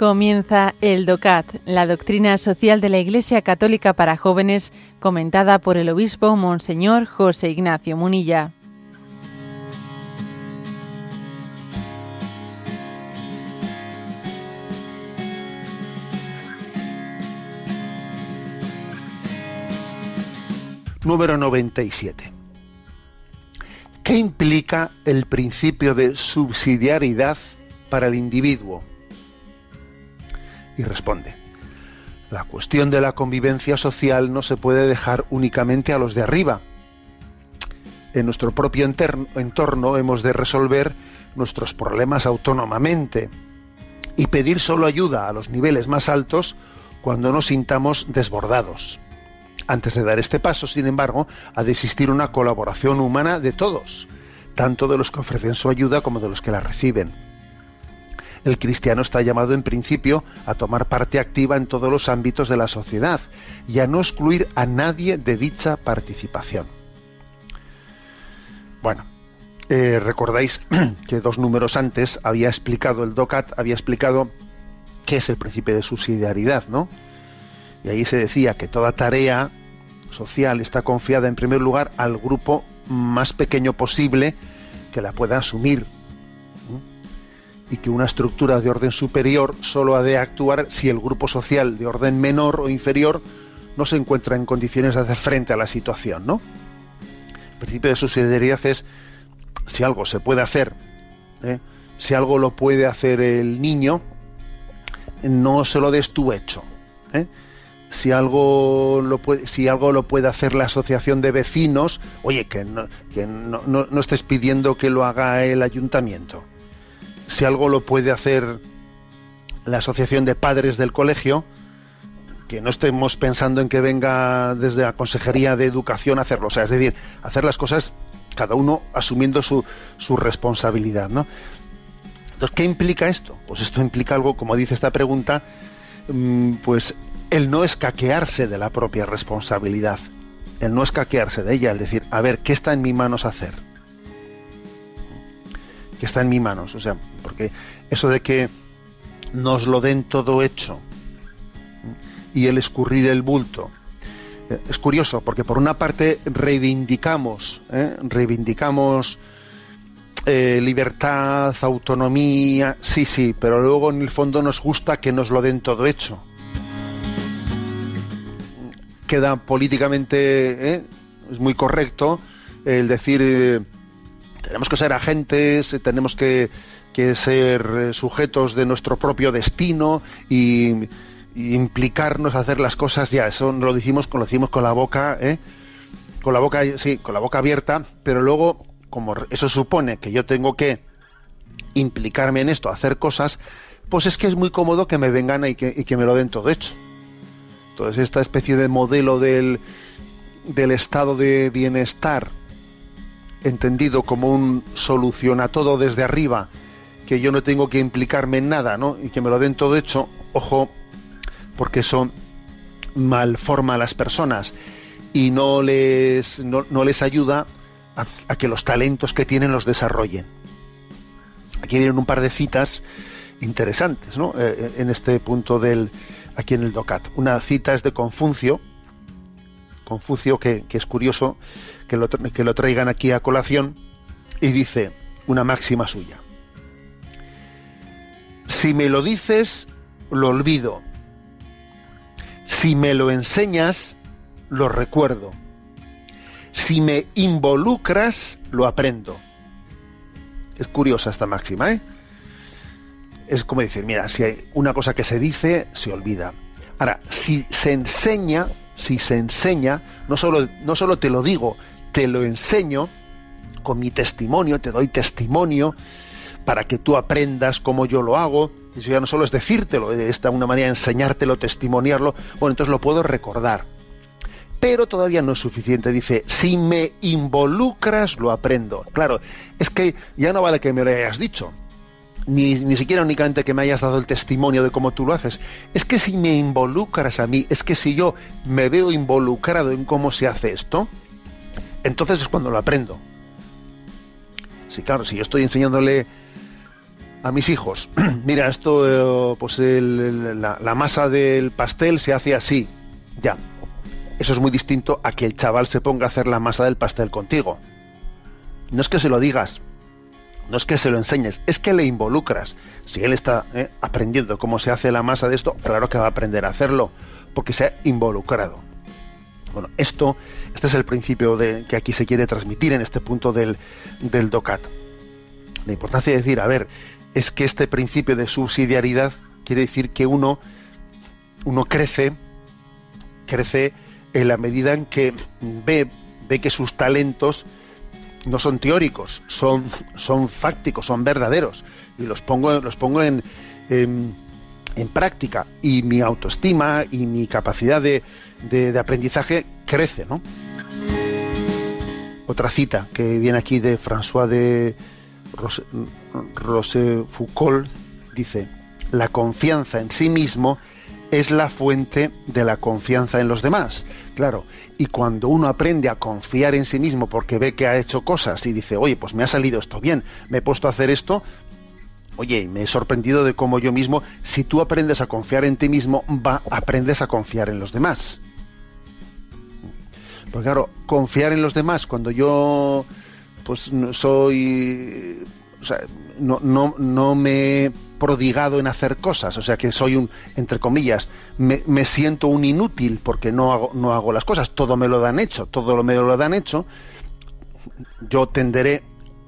Comienza el DOCAT, la doctrina social de la Iglesia Católica para jóvenes, comentada por el obispo Monseñor José Ignacio Munilla. Número 97. ¿Qué implica el principio de subsidiariedad para el individuo? Y responde. La cuestión de la convivencia social no se puede dejar únicamente a los de arriba. En nuestro propio entorno hemos de resolver nuestros problemas autónomamente y pedir solo ayuda a los niveles más altos cuando nos sintamos desbordados. Antes de dar este paso, sin embargo, ha de existir una colaboración humana de todos, tanto de los que ofrecen su ayuda como de los que la reciben el cristiano está llamado en principio a tomar parte activa en todos los ámbitos de la sociedad y a no excluir a nadie de dicha participación. Bueno, eh, recordáis que dos números antes había explicado el DOCAT, había explicado qué es el principio de subsidiariedad, ¿no? Y ahí se decía que toda tarea social está confiada en primer lugar al grupo más pequeño posible que la pueda asumir y que una estructura de orden superior solo ha de actuar si el grupo social de orden menor o inferior no se encuentra en condiciones de hacer frente a la situación, ¿no? El principio de subsidiariedad es si algo se puede hacer, ¿eh? si algo lo puede hacer el niño, no se lo des tú hecho. ¿eh? Si algo, lo puede, si algo lo puede hacer la asociación de vecinos, oye, que no estés pidiendo que lo haga el ayuntamiento si algo lo puede hacer la asociación de padres del colegio, que no estemos pensando en que venga desde la Consejería de Educación a hacerlo. O sea, es decir, hacer las cosas cada uno asumiendo su, su responsabilidad, ¿no? Entonces, ¿qué implica esto? Pues esto implica algo, como dice esta pregunta, mm, pues el no escaquearse de la propia responsabilidad, el no escaquearse de ella, el decir, a ver, ¿qué está en mis manos hacer? Que está en mis manos. O sea, porque eso de que nos lo den todo hecho y el escurrir el bulto. Eh, es curioso, porque por una parte reivindicamos, ¿eh? reivindicamos eh, libertad, autonomía, sí, sí, pero luego en el fondo nos gusta que nos lo den todo hecho. Queda políticamente, es muy correcto el decir tenemos que ser agentes, eh, tenemos que, ser eh, sujetos de nuestro propio destino y, implicarnos a hacer las cosas ya eso lo decimos lo decimos con la boca ¿eh? con la boca sí con la boca abierta pero luego como eso supone que yo tengo que implicarme en esto hacer cosas pues es que es muy cómodo que me vengan y que, y que me lo den todo hecho entonces esta especie de modelo del del estado de bienestar entendido como un soluciona todo desde arriba, que yo no tengo que implicarme en nada, ¿no? Y que me lo den todo hecho, ojo, porque eso malforma a las personas y no les, no, les ayuda a, que los talentos que tienen los desarrollen. Aquí vienen un par de citas interesantes, ¿no? Eh, en este punto del, aquí en el DOCAT. Una cita es de Confucio, Confucio que, es curioso, que lo, que lo traigan aquí a colación y dice una máxima suya. Si me lo dices, lo olvido. Si me lo enseñas, lo recuerdo. Si me involucras, lo aprendo. Es curiosa esta máxima, ¿eh? Es como decir, mira, si hay una cosa que se dice, se olvida. Ahora, si se enseña, si se enseña, no solo, no solo te lo digo, te lo enseño con mi testimonio, te doy testimonio para que tú aprendas cómo yo lo hago. Eso ya no solo es decírtelo, es una manera de enseñártelo, testimoniarlo. Bueno, entonces lo puedo recordar. Pero todavía no es suficiente. Dice, si me involucras, lo aprendo. Claro, es que ya no vale que me lo hayas dicho. Ni, ni, siquiera únicamente que me hayas dado el testimonio de cómo tú lo haces. Es que si me involucras a mí, es que si yo me veo involucrado en cómo se hace esto, entonces es cuando lo aprendo. Sí, claro, si yo estoy enseñándole a mis hijos, mira, esto, eh, pues la, masa del pastel se hace así, ya. Eso es muy distinto a que el chaval se ponga a hacer la masa del pastel contigo. No es que se lo digas, no es que se lo enseñes, es que le involucras. Si él está eh, aprendiendo cómo se hace la masa de esto, claro que va a aprender a hacerlo, porque se ha involucrado. Bueno, esto, este es el principio de, que aquí se quiere transmitir en este punto del, del DOCAT. La importancia de decir, a ver, es que este principio de subsidiariedad quiere decir que uno, uno crece, crece en la medida en que ve, ve que sus talentos no son teóricos, son, son fácticos, son verdaderos. Y los pongo, los pongo en, en, práctica. Y mi autoestima y mi capacidad de, de, aprendizaje crece, ¿no? Otra cita que viene aquí de François de Rose, Foucault dice, la confianza en sí mismo es la fuente de la confianza en los demás. Claro, y cuando uno aprende a confiar en sí mismo porque ve que ha hecho cosas y dice, oye, pues me ha salido esto bien, me he puesto a hacer esto, oye, me he sorprendido de cómo yo mismo, si tú aprendes a confiar en ti mismo, va, aprendes a confiar en los demás. Porque claro, confiar en los demás cuando yo pues soy o sea, no, no, no me he prodigado en hacer cosas, o sea que soy un, entre comillas, me, me, siento un inútil porque no hago, no hago las cosas, todo me lo dan hecho, todo lo me lo dan hecho, yo tenderé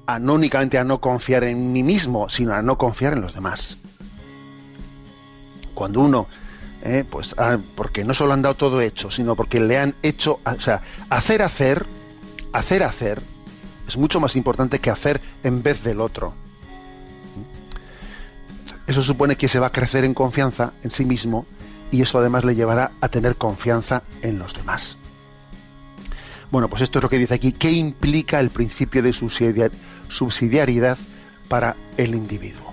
a no únicamente a no confiar en mí mismo, sino a no confiar en los demás. Cuando uno, eh, pues, ah, porque no solo han dado todo hecho, sino porque le han hecho, o sea, hacer hacer, hacer hacer, es mucho más importante que hacer en vez del otro. Eso supone que se va a crecer en confianza en sí mismo y eso además le llevará a tener confianza en los demás. Bueno, pues esto es lo que dice aquí. ¿Qué implica el principio de subsidiariedad para el individuo?